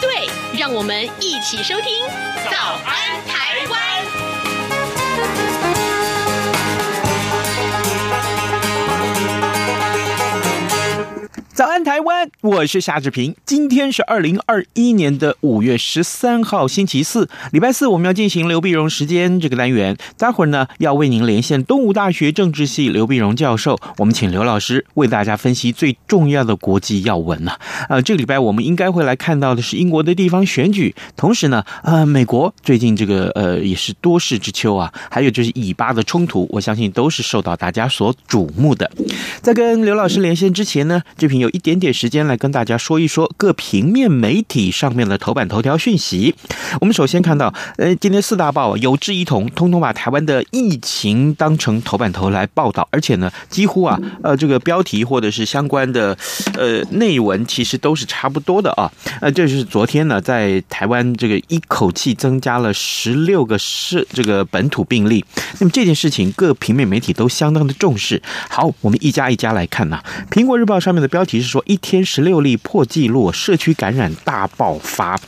对，让我们一起收听《早安台湾》。早安，台湾！我是夏志平。今天是二零二一年的五月十三号，星期四，礼拜四，我们要进行刘必荣时间这个单元。待会儿呢，要为您连线东吴大学政治系刘必荣教授。我们请刘老师为大家分析最重要的国际要闻呢。呃，这个礼拜我们应该会来看到的是英国的地方选举，同时呢，呃，美国最近这个呃也是多事之秋啊，还有就是以巴的冲突，我相信都是受到大家所瞩目的。在跟刘老师连线之前呢，这瓶有。一点点时间来跟大家说一说各平面媒体上面的头版头条讯息。我们首先看到，呃，今天四大报有志一同，通通把台湾的疫情当成头版头来报道，而且呢，几乎啊，呃，这个标题或者是相关的呃内文，其实都是差不多的啊。呃，这是昨天呢，在台湾这个一口气增加了十六个市这个本土病例。那么这件事情，各平面媒体都相当的重视。好，我们一家一家来看呐，《苹果日报》上面的标题。是说一天十六例破纪录，社区感染大爆发。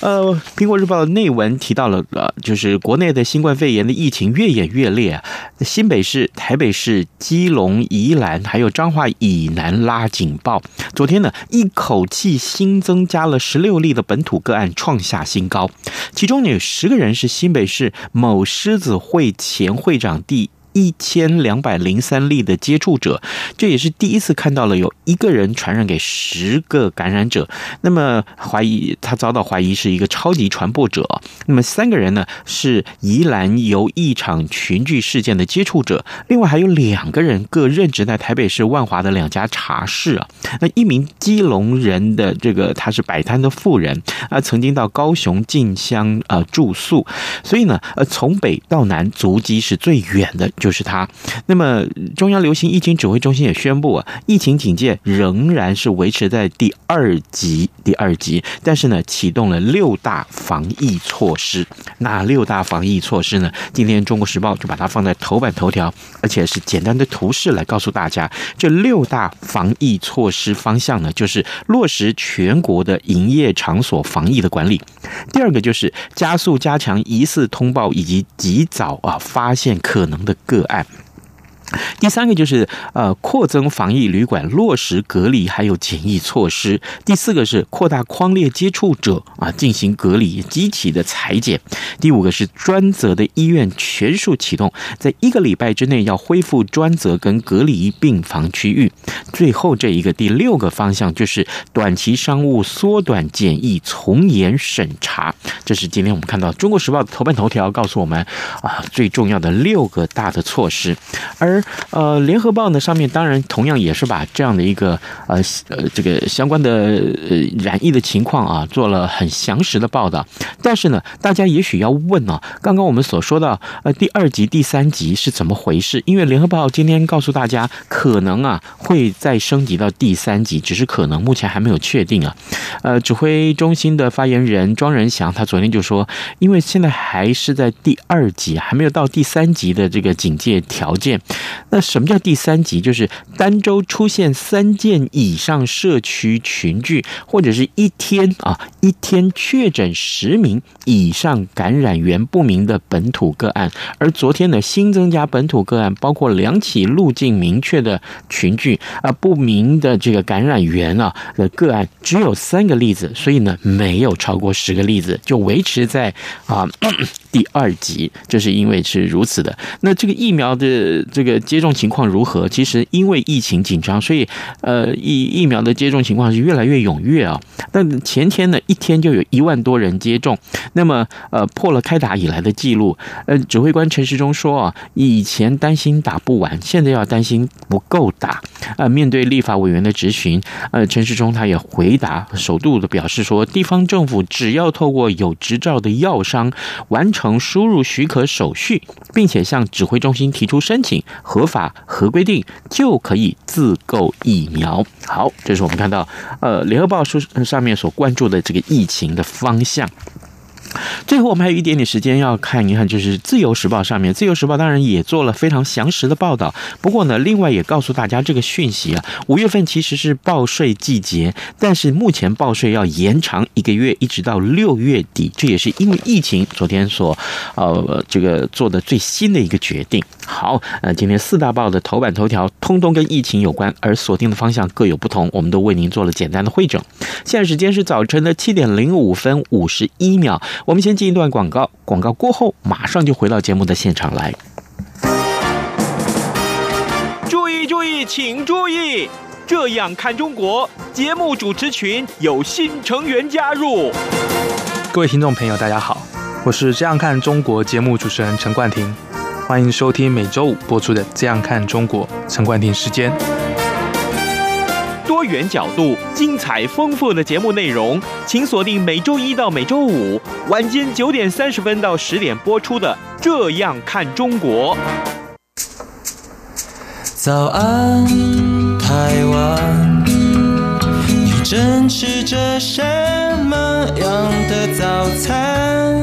呃，苹果日报的内文提到了，呃，就是国内的新冠肺炎的疫情越演越烈，新北市、台北市、基隆、宜兰还有彰化以南拉警报。昨天呢，一口气新增加了十六例的本土个案，创下新高。其中呢，有十个人是新北市某狮子会前会长弟。一千两百零三例的接触者，这也是第一次看到了有一个人传染给十个感染者。那么怀疑他遭到怀疑是一个超级传播者。那么三个人呢，是宜兰游一场群聚事件的接触者，另外还有两个人各任职在台北市万华的两家茶室啊。那一名基隆人的这个他是摆摊的妇人啊，曾经到高雄进香呃住宿，所以呢呃从北到南足迹是最远的。就是他。那么，中央流行疫情指挥中心也宣布啊，疫情警戒仍然是维持在第二级，第二级。但是呢，启动了六大防疫措施。那六大防疫措施呢？今天《中国时报》就把它放在头版头条，而且是简单的图示来告诉大家，这六大防疫措施方向呢，就是落实全国的营业场所防疫的管理。第二个就是加速加强疑似通报以及及早啊发现可能的个案。第三个就是呃扩增防疫旅馆，落实隔离还有检疫措施。第四个是扩大框列接触者啊进行隔离，积极的采检。第五个是专责的医院全数启动，在一个礼拜之内要恢复专责跟隔离病房区域。最后这一个第六个方向就是短期商务缩短检疫，从严审查。这是今天我们看到《中国时报》的头版头条告诉我们啊最重要的六个大的措施，而。呃，联合报呢上面当然同样也是把这样的一个呃呃这个相关的呃染疫的情况啊做了很详实的报道。但是呢，大家也许要问啊，刚刚我们所说的呃第二级、第三级是怎么回事？因为联合报今天告诉大家，可能啊会再升级到第三级，只是可能，目前还没有确定啊。呃，指挥中心的发言人庄仁祥他昨天就说，因为现在还是在第二级，还没有到第三级的这个警戒条件。那什么叫第三级？就是单周出现三件以上社区群聚，或者是一天啊一天确诊十名以上感染源不明的本土个案。而昨天呢，新增加本土个案，包括两起路径明确的群聚啊不明的这个感染源啊的个案，只有三个例子，所以呢没有超过十个例子，就维持在啊第二级。这是因为是如此的。那这个疫苗的这个。接种情况如何？其实因为疫情紧张，所以呃疫疫苗的接种情况是越来越踊跃啊。但前天呢，一天就有一万多人接种，那么呃破了开打以来的记录。呃，指挥官陈时中说啊，以前担心打不完，现在要担心不够打。呃，面对立法委员的质询，呃，陈时中他也回答，首度的表示说，地方政府只要透过有执照的药商完成。从输入许可手续，并且向指挥中心提出申请，合法合规定就可以自购疫苗。好，这是我们看到呃联合报书上面所关注的这个疫情的方向。最后，我们还有一点点时间要看一看，就是《自由时报》上面，《自由时报》当然也做了非常详实的报道。不过呢，另外也告诉大家这个讯息啊，五月份其实是报税季节，但是目前报税要延长一个月，一直到六月底。这也是因为疫情昨天所呃这个做的最新的一个决定。好，呃，今天四大报的头版头条通通跟疫情有关，而锁定的方向各有不同，我们都为您做了简单的汇整。现在时间是早晨的七点零五分五十一秒。我们先进一段广告，广告过后马上就回到节目的现场来。注意注意，请注意！这样看中国节目主持群有新成员加入。各位听众朋友，大家好，我是这样看中国节目主持人陈冠廷，欢迎收听每周五播出的《这样看中国》陈冠廷时间。多元角度、精彩丰富的节目内容，请锁定每周一到每周五晚间九点三十分到十点播出的《这样看中国》。早安，台湾，你正吃着什么样的早餐？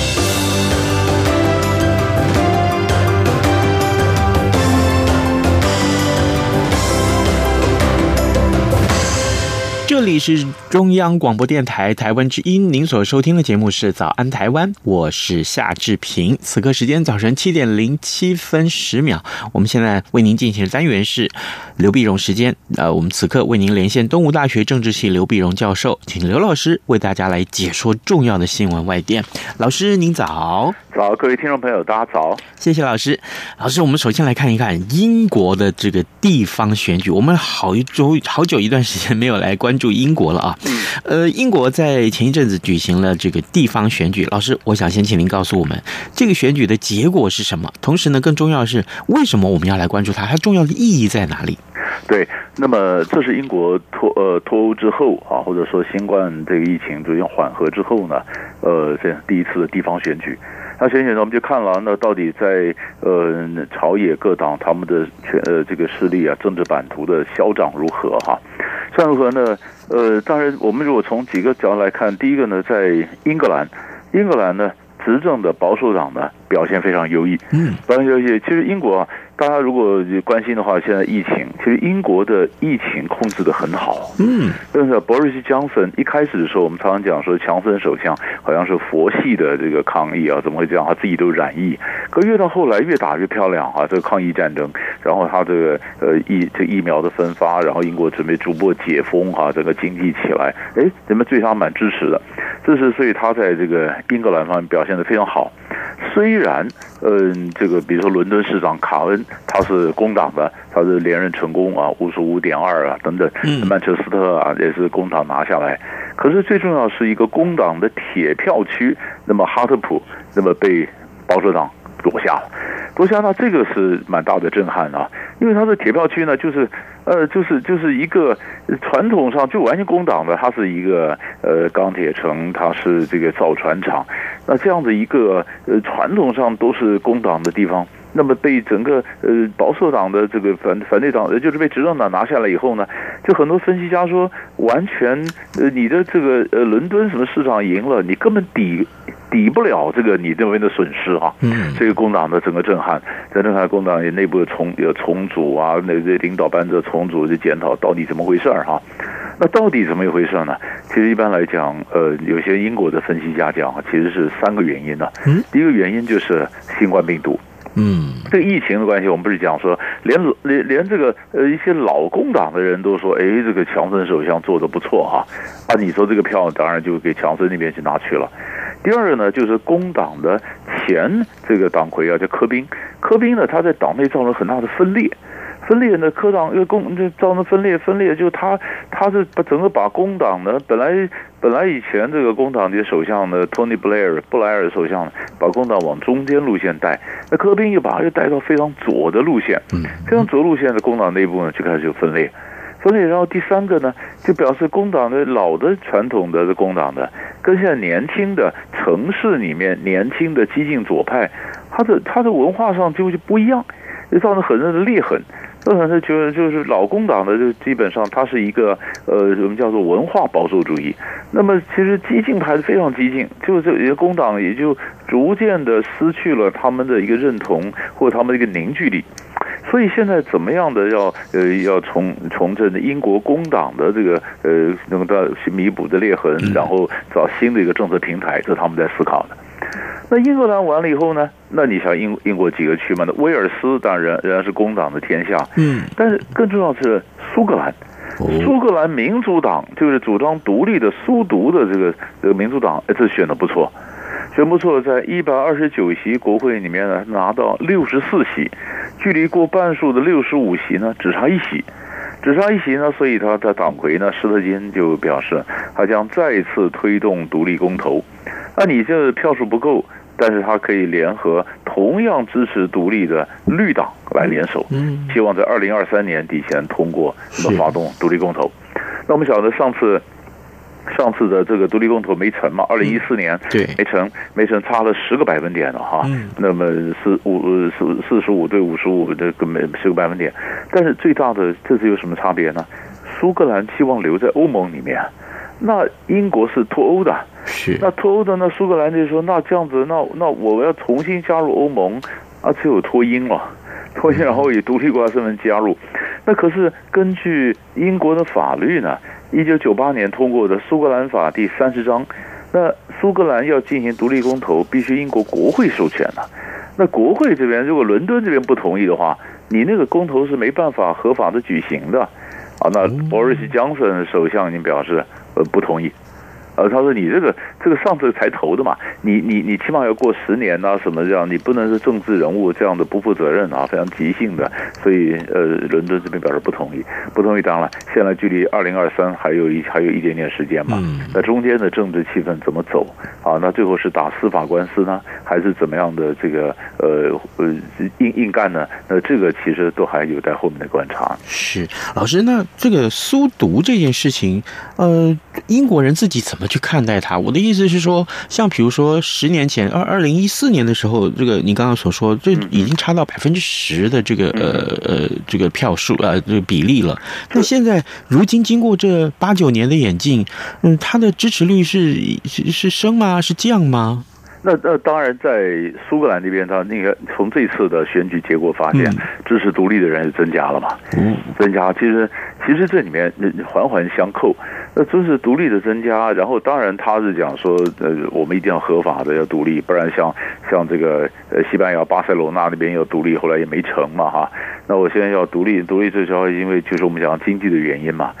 这里是中央广播电台台湾之音，您所收听的节目是《早安台湾》，我是夏志平。此刻时间早晨七点零七分十秒，我们现在为您进行的单元是刘碧荣时间。呃，我们此刻为您连线东吴大学政治系刘碧荣教授，请刘老师为大家来解说重要的新闻外电。老师您早，早，各位听众朋友大家早，谢谢老师。老师，我们首先来看一看英国的这个地方选举，我们好一周好久一段时间没有来关注。英国了啊，呃，英国在前一阵子举行了这个地方选举。老师，我想先请您告诉我们，这个选举的结果是什么？同时呢，更重要的是，为什么我们要来关注它？它重要的意义在哪里？对，那么这是英国脱呃脱欧之后啊，或者说新冠这个疫情逐渐缓和之后呢，呃，这第一次的地方选举。那选选呢，我们就看了，那到底在呃朝野各党他们的权呃这个势力啊，政治版图的消长如何哈？算如何呢？呃，当然我们如果从几个角度来看，第一个呢，在英格兰，英格兰呢执政的保守党呢表现非常优异，嗯，非常优异。其实英国啊。大家如果关心的话，现在疫情其实英国的疫情控制的很好。嗯，但是 Boris Johnson 一开始的时候，我们常常讲说，强森首相好像是佛系的这个抗议啊，怎么会这样？他自己都染疫，可越到后来越打越漂亮啊！这个抗疫战争，然后他这个呃疫这疫苗的分发，然后英国准备逐步解封哈，整个经济起来，哎，人们对他蛮支持的。这是所以他在这个英格兰方面表现的非常好。虽然嗯，这个比如说伦敦市长卡恩。他是工党的，他是连任成功啊，五十五点二啊等等。曼彻斯特啊也是工党拿下来，可是最重要是一个工党的铁票区，那么哈特普那么被保守党夺下了，夺下那这个是蛮大的震撼啊，因为它的铁票区呢就是呃就是就是一个传统上就完全工党的，它是一个呃钢铁城，它是这个造船厂，那这样的一个呃传统上都是工党的地方。那么被整个呃保守党的这个反反对党，呃就是被执政党拿下来以后呢，就很多分析家说，完全呃你的这个呃伦敦什么市场赢了，你根本抵抵不了这个你认为的损失哈。嗯。这个工党的整个震撼，在那看工党也内部重有重组啊，那这领导班子重组就检讨到底怎么回事儿哈。那到底怎么一回事呢？其实一般来讲，呃，有些英国的分析家讲啊，其实是三个原因呢。嗯。第一个原因就是新冠病毒。嗯，这个疫情的关系，我们不是讲说，连连连这个呃一些老工党的人都说，哎，这个强森首相做的不错哈，啊，你说这个票当然就给强森那边去拿去了。第二个呢，就是工党的前这个党魁啊，叫柯宾，柯宾呢他在党内造成很大的分裂。分裂呢，科党因为工就造成分裂，分裂就他他是把整个把工党呢，本来本来以前这个工党的首相呢，Tony Blair 布莱尔首相把工党往中间路线带，那科宾又把他又带到非常左的路线，非常左路线的工党内部呢就开始有分裂。分裂，然后第三个呢，就表示工党的老的传统的工党的，跟现在年轻的城市里面年轻的激进左派，他的他的文化上就就不一样，就造成很多的裂痕。那很多觉得就是老工党的就基本上它是一个呃，我们叫做文化保守主义。那么其实激进派是非常激进，就这些工党也就逐渐的失去了他们的一个认同或者他们的一个凝聚力。所以现在怎么样的要呃要重重振英国工党的这个呃能够弥补的裂痕，然后找新的一个政策平台，这是他们在思考的。那英格兰完了以后呢？那你想英英国几个区嘛？那威尔斯当然仍然是工党的天下，嗯，但是更重要的是苏格兰，苏格兰民主党就是主张独立的苏独的这个这个民主党，哎，这选的不错。选不错，在一百二十九席国会里面呢，拿到六十四席，距离过半数的六十五席呢，只差一席，只差一席呢，所以他的党魁呢，施特金就表示，他将再次推动独立公投。那你这票数不够，但是他可以联合同样支持独立的绿党来联手，希望在二零二三年底前通过，那么发动独立公投。那我们晓得上次。上次的这个独立公投没成嘛？二零一四年对没成，没成差了十个百分点了哈。那么四五四四十五对五十五这个没十个百分点，但是最大的这次有什么差别呢？苏格兰希望留在欧盟里面，那英国是脱欧的，是那脱欧的那苏格兰就说那这样子，那那我要重新加入欧盟，啊，只有脱英了，脱英然后以独立国家身份加入，那可是根据英国的法律呢？一九九八年通过的《苏格兰法》第三十章，那苏格兰要进行独立公投，必须英国国会授权的。那国会这边如果伦敦这边不同意的话，你那个公投是没办法合法的举行的。啊，那鲍里斯·强森首相已经表示呃不同意。呃，他说你这个这个上次才投的嘛，你你你起码要过十年呐，什么这样，你不能是政治人物这样的不负责任啊，非常急性的，所以呃，伦敦这边表示不同意，不同意。当然了，现在距离二零二三还有一还有一点点时间嘛，那中间的政治气氛怎么走啊？那最后是打司法官司呢，还是怎么样的这个呃呃硬硬干呢？那这个其实都还有待后面的观察。是老师，那这个苏独这件事情，呃，英国人自己怎么？去看待它？我的意思是说，像比如说十年前，二二零一四年的时候，这个你刚刚所说，这已经差到百分之十的这个呃呃这个票数啊，这个比例了。那现在如今经过这八九年的演进，嗯，它的支持率是是是升吗？是降吗？那那当然，在苏格兰那边，他那个从这次的选举结果发现，支持独立的人是增加了嘛？嗯，增加。其实其实这里面环环相扣。那支持独立的增加，然后当然他是讲说，呃，我们一定要合法的要独立，不然像像这个呃西班牙巴塞罗那那边要独立，后来也没成嘛哈。那我现在要独立，独立最主要因为就是我们讲经济的原因嘛。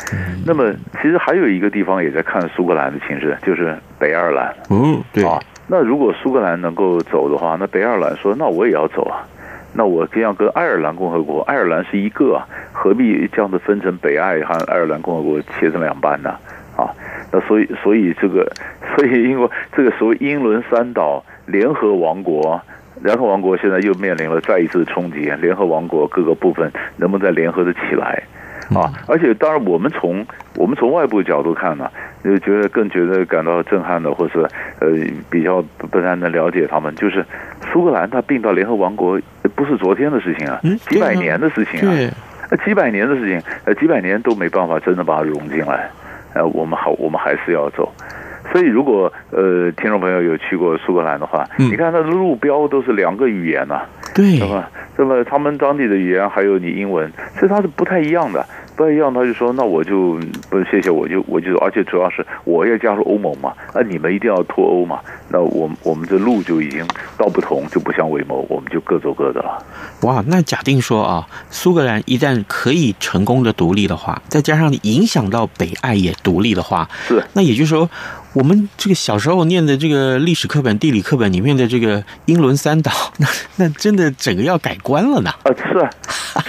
那么其实还有一个地方也在看苏格兰的情势，就是北爱尔兰。嗯，对啊。那如果苏格兰能够走的话，那北爱尔兰说，那我也要走啊。那我这样跟爱尔兰共和国，爱尔兰是一个啊，何必这样子分成北爱和爱尔兰共和国切成两半呢？啊，那所以所以这个，所以英国这个所谓英伦三岛联合王国，联合王国现在又面临了再一次冲击，联合王国各个部分能不能再联合的起来？啊，而且当然，我们从我们从外部角度看呢，就觉得更觉得感到震撼的，或是呃比较不太能了解他们，就是苏格兰它并到联合王国不是昨天的事情啊，几百年的事情啊，那，几百年的事情，呃，几百年都没办法真的把它融进来，呃，我们好，我们还是要走。所以，如果呃听众朋友有去过苏格兰的话，你看它的路标都是两个语言呐，对，那么？那么他们当地的语言还有你英文，所以它是不太一样的。不一样，他就说：“那我就不谢谢，我就我就，而且主要是我要加入欧盟嘛，那你们一定要脱欧嘛，那我我们这路就已经道不同，就不相为谋，我们就各走各的了。”哇，那假定说啊，苏格兰一旦可以成功的独立的话，再加上影响到北爱也独立的话，是，那也就是说，我们这个小时候念的这个历史课本、地理课本里面的这个英伦三岛，那那真的整个要改观了呢。啊，是啊。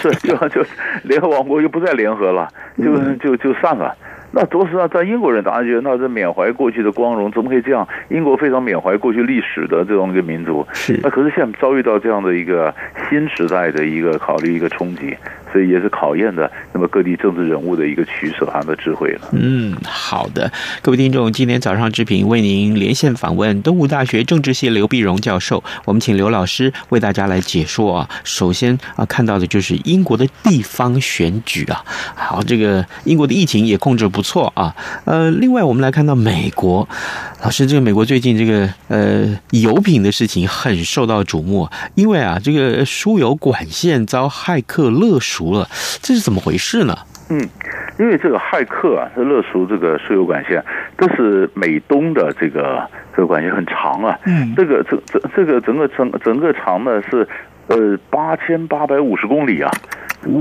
是就就联合王国又不再联合了，就就就散了。那着实啊，在英国人当然觉得那是缅怀过去的光荣，怎么可以这样？英国非常缅怀过去历史的这种一个民族，是。那可是现在遭遇到这样的一个新时代的一个考虑一个冲击，所以也是考验的那么各地政治人物的一个取舍和的智慧了。嗯，好的，各位听众，今天早上之平为您连线访问东吴大学政治系刘碧荣教授，我们请刘老师为大家来解说啊。首先啊，看到的就是英国的地方选举啊，好，这个英国的疫情也控制不。不错啊，呃，另外我们来看到美国，老师，这个美国最近这个呃油品的事情很受到瞩目，因为啊这个输油管线遭骇客勒赎了，这是怎么回事呢？嗯，因为这个骇客啊，是勒赎这个输油管线，都是美东的这个这个管线很长啊，嗯，这个这这这个整个整整个长呢是呃八千八百五十公里啊。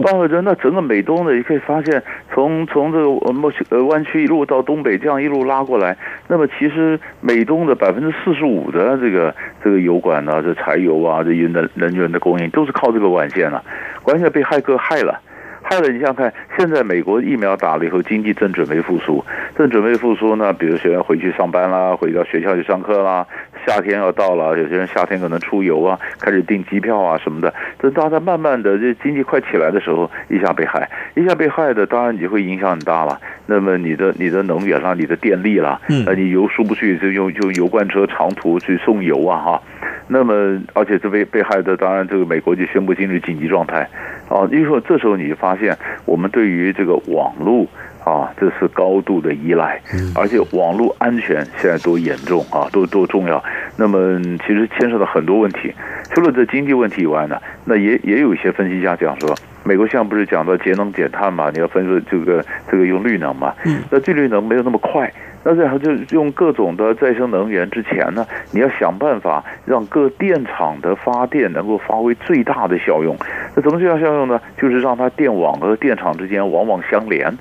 包括着那整个美东呢，你可以发现从从这个墨西呃湾区一路到东北，这样一路拉过来，那么其实美东的百分之四十五的这个这个油管呢，这柴油啊，这能能源的供应都是靠这个管线啊，管线被骇客害了。害了，你想想看，现在美国疫苗打了以后，经济正准备复苏，正准备复苏呢。比如学员回去上班啦，回到学校去上课啦。夏天要到了，有些人夏天可能出游啊，开始订机票啊什么的。等大家慢慢的这经济快起来的时候，一下被害，一下被害的，当然你会影响很大了。那么你的你的能源啦，你的电力啦，呃，你油输不去，就用就油罐车长途去送油啊哈。那么而且这被被害的，当然这个美国就宣布进入紧急状态。啊，因为说这时候你就发现，我们对于这个网络啊，这是高度的依赖，而且网络安全现在多严重啊，多多重要。那么其实牵涉到很多问题，除了这经济问题以外呢，那也也有一些分析家讲说，美国现在不是讲到节能减碳嘛，你要分析这个这个用绿能嘛，那这绿能没有那么快。那然后就用各种的再生能源之前呢，你要想办法让各电厂的发电能够发挥最大的效用。那怎么最大效用呢？就是让它电网和电厂之间网网相连，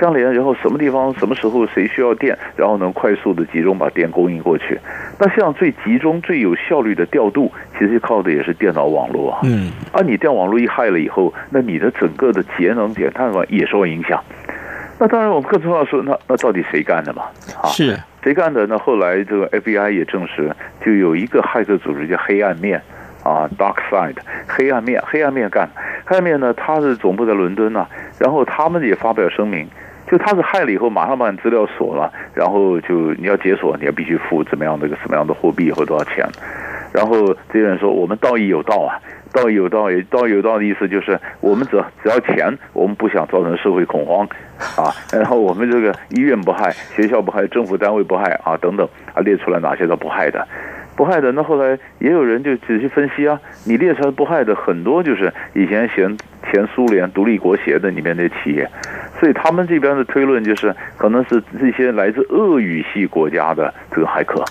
相连，然后什么地方什么时候谁需要电，然后能快速的集中把电供应过去。那像最集中最有效率的调度，其实靠的也是电脑网络啊。嗯。而你电网络一害了以后，那你的整个的节能减碳嘛也受影响。那当然，我们更重要说，那那到底谁干的嘛？啊，是谁干的？那后来这个 FBI 也证实，就有一个骇客组织叫黑暗面啊，Dark Side，黑暗面，黑暗面干。黑暗面呢，他是总部在伦敦呐，啊，然后他们也发表声明，就他是害了以后，马上把你资料锁了，然后就你要解锁，你要必须付怎么样的一个什么样的货币或多少钱，然后这些人说，我们道义有道啊。道义有道，也道义有道的意思就是，我们只只要钱，我们不想造成社会恐慌，啊，然后我们这个医院不害，学校不害，政府单位不害啊，等等，啊，列出来哪些都不害的，不害的。那后来也有人就仔细分析啊，你列出来不害的很多就是以前前前苏联独立国协的里面的企业，所以他们这边的推论就是，可能是这些来自俄语系国家的这个骇客。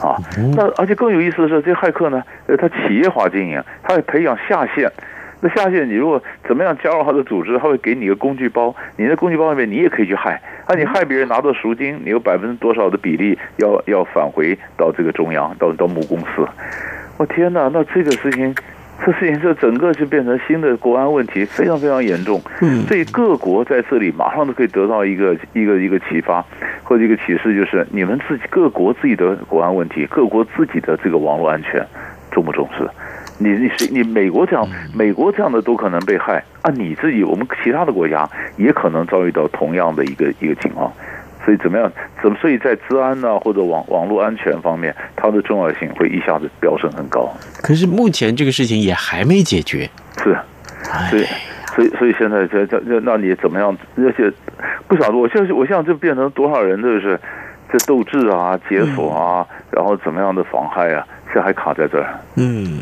啊，那而且更有意思的是，这些骇客呢，呃，他企业化经营，他会培养下线。那下线，你如果怎么样加入他的组织，他会给你一个工具包，你的工具包里面你也可以去害。啊，你害别人拿到赎金，你有百分之多少的比例要要返回到这个中央，到到母公司。我天哪，那这个事情。这事情就整个就变成新的国安问题，非常非常严重。嗯，所以各国在这里马上都可以得到一个一个一个启发或者一个启示，就是你们自己各国自己的国安问题，各国自己的这个网络安全重不重视？你你是你美国这样，美国这样的都可能被害啊！你自己我们其他的国家也可能遭遇到同样的一个一个情况。所以怎么样？怎么？所以在治安呢、啊，或者网网络安全方面，它的重要性会一下子飙升很高。可是目前这个事情也还没解决。是，所以，所以，所以现在这这这，那你怎么样？而且不晓得，我现在我现在就变成多少人就是在斗智啊、解锁啊，嗯、然后怎么样的妨害啊？这还卡在这。嗯，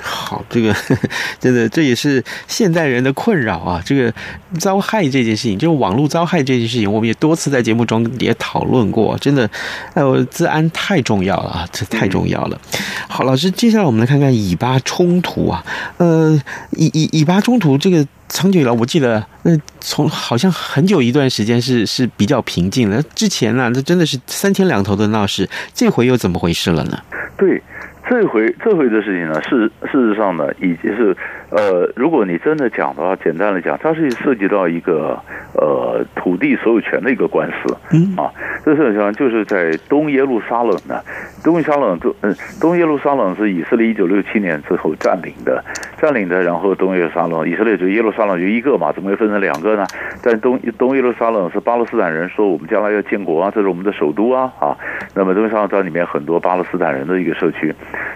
好，这个 真的这也是现代人的困扰啊。这个遭害这件事情，这个网络遭害这件事情，我们也多次在节目中也讨论过。真的，哎呦，资安太重要了啊，这太重要了。好，老师，接下来我们来看看以巴冲突啊。呃，以以以巴冲突这个长久以来，我记得那从好像很久一段时间是是比较平静的。之前呢，那真的是三天两头的闹事，这回又怎么回事了呢？对。这回这回的事情呢，事事实上呢，已经是呃，如果你真的讲的话，简单来讲，它是涉及到一个呃土地所有权的一个官司，嗯啊，这事情上就是在东耶路撒冷呢，东耶路撒冷，嗯，东耶路撒冷是以色列一九六七年之后占领的，占领的，然后东耶路撒冷，以色列就耶路撒冷就一个嘛，怎么会分成两个呢？但东东耶路撒冷是巴勒斯坦人说我们将来要建国啊，这是我们的首都啊啊，那么东耶路撒冷在里面很多巴勒斯坦人的一个社区。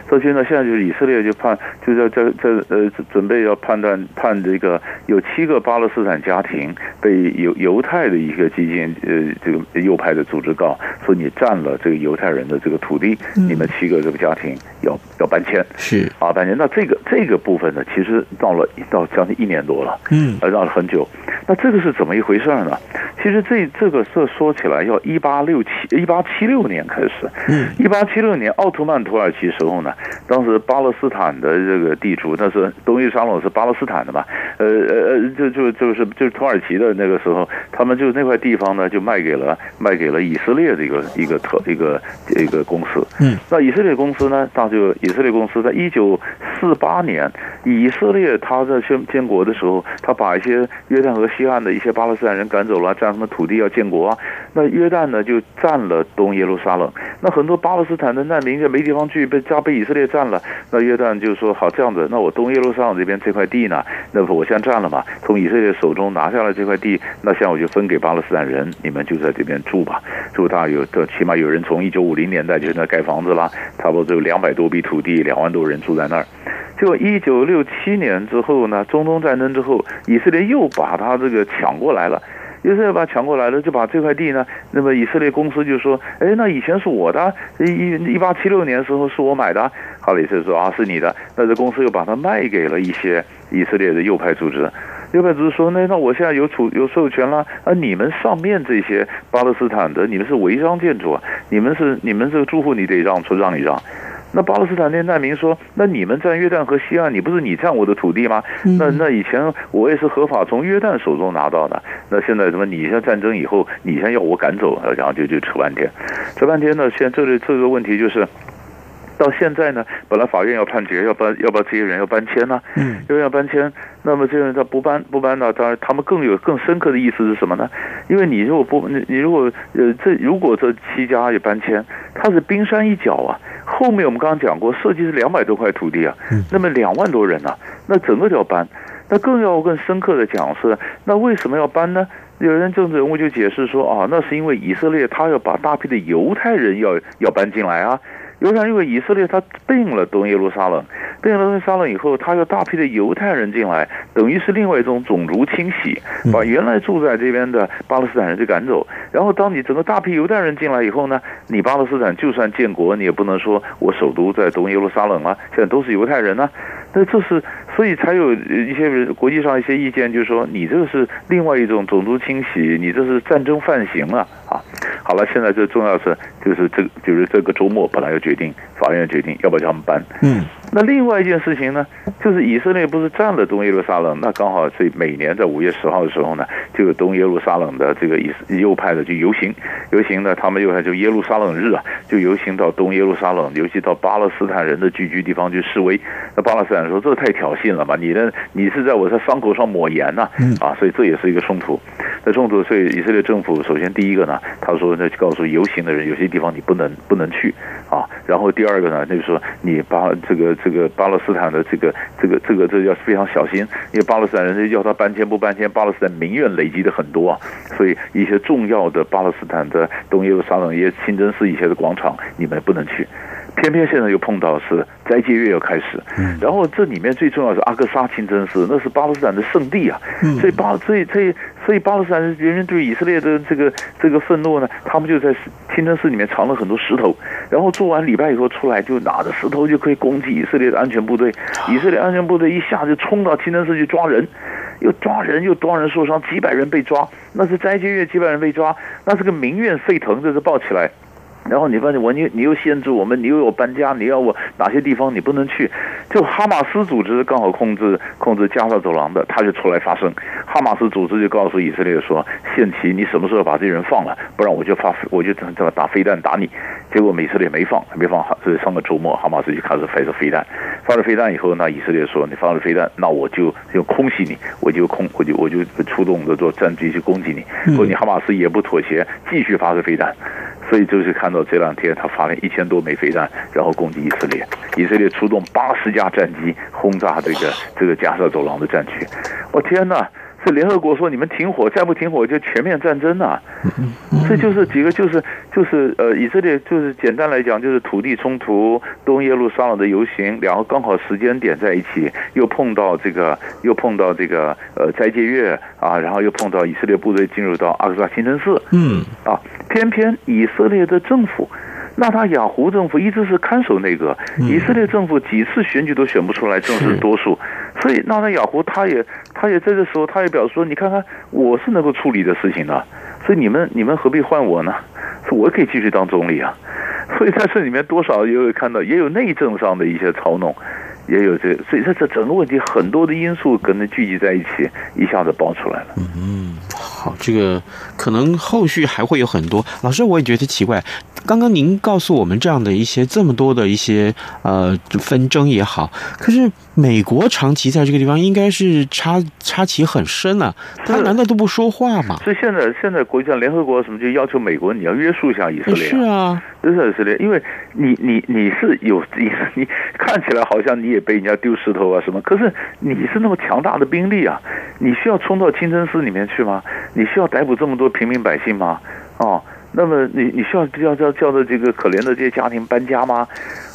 社区呢，现在就是以色列就判，就在在在呃准备要判断判这个有七个巴勒斯坦家庭被犹犹太的一个基金呃这个右派的组织告说，你占了这个犹太人的这个土地，你们七个这个家庭要要搬迁，是啊搬迁。那这个这个部分呢，其实到了到将近一年多了，嗯，呃绕了很久。那这个是怎么一回事呢？其实这这个这说起来要一八六七一八七六年开始，嗯，一八七六年奥图曼土耳其时候呢，当时巴勒斯坦的这个地主，那是东耶路撒冷是巴勒斯坦的嘛，呃呃呃，就就就是就是土耳其的那个时候，他们就那块地方呢就卖给了卖给了以色列的一个一个特一个一个公司，嗯，那以色列公司呢，那就以色列公司在一九四八年，以色列他在宣建国的时候，他把一些约旦河西岸的一些巴勒斯坦人赶走了，占他们土地要建国啊，那约旦呢就占了东耶路撒冷，那很多巴勒斯坦的难民就没地方去，被加被以色列占了，那约旦就说好这样子，那我东耶路撒冷这边这块地呢，那我先占了嘛，从以色列手中拿下来这块地，那现在我就分给巴勒斯坦人，你们就在这边住吧，住大有这起码有人从一九五零年代就在盖房子了，差不多只有两百多笔土地，两万多人住在那儿。就一九六七年之后呢，中东战争之后，以色列又把他这个抢过来了。以色列把抢过来了，就把这块地呢，那么以色列公司就说：“哎，那以前是我的，一一八七六年的时候是我买的。”好了，以色列说：“啊，是你的。”那这公司又把它卖给了一些以色列的右派组织。右派组织说：“那那我现在有处有授权了。啊，你们上面这些巴勒斯坦的，你们是违章建筑啊，你们是你们这个住户，你得让出让一让。”那巴勒斯坦那难民说：“那你们占约旦河西岸，你不是你占我的土地吗？那那以前我也是合法从约旦手中拿到的。那现在什么？你现在战争以后，你先要我赶走，然后就就扯半天，扯半天呢？现在这个这个问题就是，到现在呢，本来法院要判决，要搬要把这些人要搬迁呢，嗯，因为要搬迁。那么这些人他不搬不搬呢？当然他们更有更深刻的意思是什么呢？因为你如果不你如果呃这如果这七家也搬迁，它是冰山一角啊。”后面我们刚刚讲过，设计是两百多块土地啊，那么两万多人呢、啊，那整个就要搬，那更要更深刻的讲是，那为什么要搬呢？有人政治人物就解释说啊，那是因为以色列他要把大批的犹太人要要搬进来啊。犹太因为以色列他并了东耶路撒冷，并了东耶路撒冷以后，他有大批的犹太人进来，等于是另外一种种族清洗，把原来住在这边的巴勒斯坦人就赶走。然后当你整个大批犹太人进来以后呢，你巴勒斯坦就算建国，你也不能说我首都在东耶路撒冷啊，现在都是犹太人呢、啊。那这是所以才有一些人国际上一些意见，就是说你这个是另外一种种族清洗，你这是战争犯行了啊。好了，现在最重要是就是这个就是这个周末本来要决定，法院决定要不要叫他们搬。嗯，那另外一件事情呢，就是以色列不是占了东耶路撒冷，那刚好是每年在五月十号的时候呢，就有东耶路撒冷的这个以右派的就游行，游行呢，他们右派就耶路撒冷日啊，就游行到东耶路撒冷，尤其到巴勒斯坦人的聚居地方去示威。那巴勒斯坦人说这太挑衅了吧，你的你是在我的伤口上抹盐呐，啊，所以这也是一个冲突。在冲突，所以以色列政府首先第一个呢，他说。那就告诉游行的人，有些地方你不能不能去啊。然后第二个呢，那就是说你巴这个这个巴勒斯坦的这个这个这个这个要非常小心，因为巴勒斯坦人要他搬迁不搬迁，巴勒斯坦民怨累积的很多啊。所以一些重要的巴勒斯坦的东耶路撒冷一些清真寺一些的广场，你们不能去。偏偏现在又碰到是斋戒月要开始，然后这里面最重要是阿克萨清真寺，那是巴勒斯坦的圣地啊，所以巴所以所以所以巴勒斯坦人民对以色列的这个这个愤怒呢，他们就在清真寺里面藏了很多石头，然后做完礼拜以后出来就拿着石头就可以攻击以色列的安全部队，以色列安全部队一下就冲到清真寺去抓人，又抓人又多人受伤，几百人被抓，那是斋戒月几百人被抓，那是个民怨沸腾，这是爆起来。然后你发现我你你又限制我们，你又有搬家，你要我哪些地方你不能去？就哈马斯组织刚好控制控制加沙走廊的，他就出来发声。哈马斯组织就告诉以色列说：“限期，你什么时候把这人放了？不然我就发我就这么打飞弹打你。”结果以色列没放，没放好。这上个周末，哈马斯就开始发射飞弹，发射飞弹以后，那以色列说：“你发射飞弹，那我就用空袭你，我就空我就我就出动的做战机去攻击你。”不过你哈马斯也不妥协，继续发射飞弹。所以就是看到这两天他发了一千多枚飞弹，然后攻击以色列。以色列出动八十架战机轰炸这个这个加沙走廊的战区。我天哪！是联合国说你们停火，再不停火就全面战争呐！这就是几个，就是就是呃，以色列就是简单来讲，就是土地冲突、东耶路撒冷的游行，然后刚好时间点在一起，又碰到这个，又碰到这个呃斋戒月啊，然后又碰到以色列部队进入到阿克萨清真寺，嗯啊，偏偏以色列的政府。纳塔雅胡政府一直是看守内阁，以色列政府几次选举都选不出来正式多数，所以纳塔雅胡他也他也在这时候他也表示说，你看看我是能够处理的事情的，所以你们你们何必换我呢？说我可以继续当总理啊，所以在这里面多少也有看到也有内政上的一些操弄，也有这个，所以这这整个问题很多的因素可能聚集在一起，一下子爆出来了。嗯，好，这个可能后续还会有很多。老师，我也觉得奇怪。刚刚您告诉我们这样的一些这么多的一些呃纷争也好，可是美国长期在这个地方应该是插插旗很深啊，他难道都不说话吗？所以现在现在国际上联合国什么就要求美国你要约束一下以色列，是啊，约束以色列，因为你你你是有你你看起来好像你也被人家丢石头啊什么，可是你是那么强大的兵力啊，你需要冲到清真寺里面去吗？你需要逮捕这么多平民百姓吗？哦。那么你你需要叫叫叫的这个可怜的这些家庭搬家吗？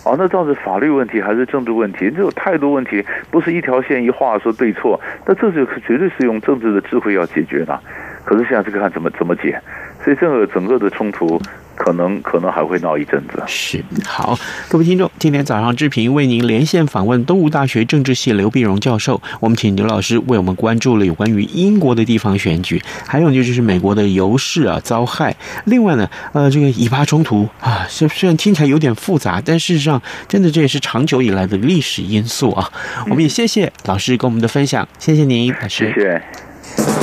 哦，那到底法律问题还是政治问题？这有太多问题，不是一条线一画说对错。那这就绝对是用政治的智慧要解决的。可是现在这个看怎么怎么解？所以这个整个的冲突。可能可能还会闹一阵子。是，好，各位听众，今天早上志平为您连线访问东吴大学政治系刘碧荣教授。我们请刘老师为我们关注了有关于英国的地方选举，还有就是美国的油市啊遭害。另外呢，呃，这个以巴冲突啊，虽虽然听起来有点复杂，但事实上真的这也是长久以来的历史因素啊。我们也谢谢老师跟我们的分享，谢谢您，老师。谢谢。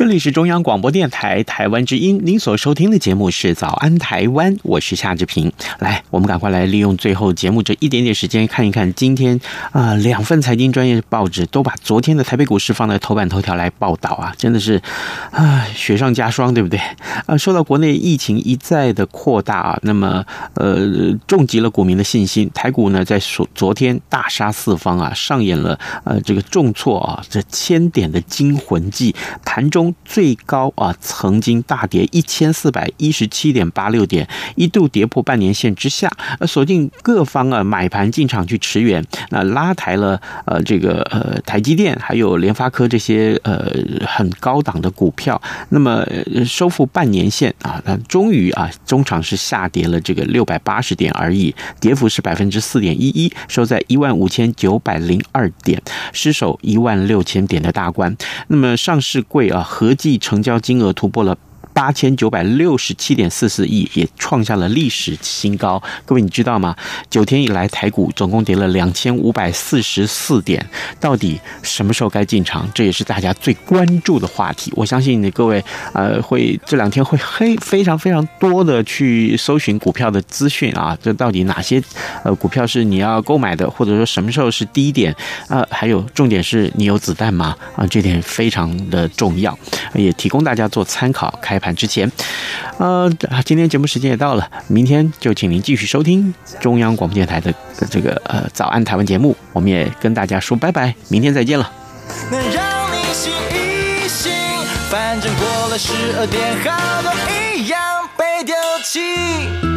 这里是中央广播电台台湾之音，您所收听的节目是《早安台湾》，我是夏志平。来，我们赶快来利用最后节目这一点点时间，看一看今天啊、两份财经专业报纸都把昨天的台北股市放在头版头条来报道啊，真的是啊，雪上加霜，对不对？啊，受到国内疫情一再的扩大啊，那么呃，重击了股民的信心。台股呢，在昨昨天大杀四方啊，上演了呃这个重挫啊，这千点的惊魂记，盘中。最高啊，曾经大跌一千四百一十七点八六点，一度跌破半年线之下，呃，锁定各方啊买盘进场去驰援，那拉抬了呃这个呃台积电还有联发科这些呃很高档的股票，那么收复半年线啊，那终于啊中场是下跌了这个六百八十点而已，跌幅是百分之四点一一，收在一万五千九百零二点，失守一万六千点的大关。那么上市柜啊。合计成交金额突破了八千九百六十七点四四亿，也创下了历史新高。各位，你知道吗？九天以来，台股总共跌了两千五百四十四点，到底什么时候该进场？这也是大家最关注的话题。我相信你各位，呃，会这两天会黑非常非常多的去搜寻股票的资讯啊，这到底哪些呃股票是你要购买的，或者说什么时候是低点？啊、还有重点是你有子弹吗？啊，这点非常的重要，也提供大家做参考。开盘之前，呃，今天节目时间也到了，明天就请您继续收听中央广播电台的这个呃早安台湾节目，我们也跟大家说拜拜，明天再见了。能让你醒一醒，反正过了十二点，好多一样被丢弃。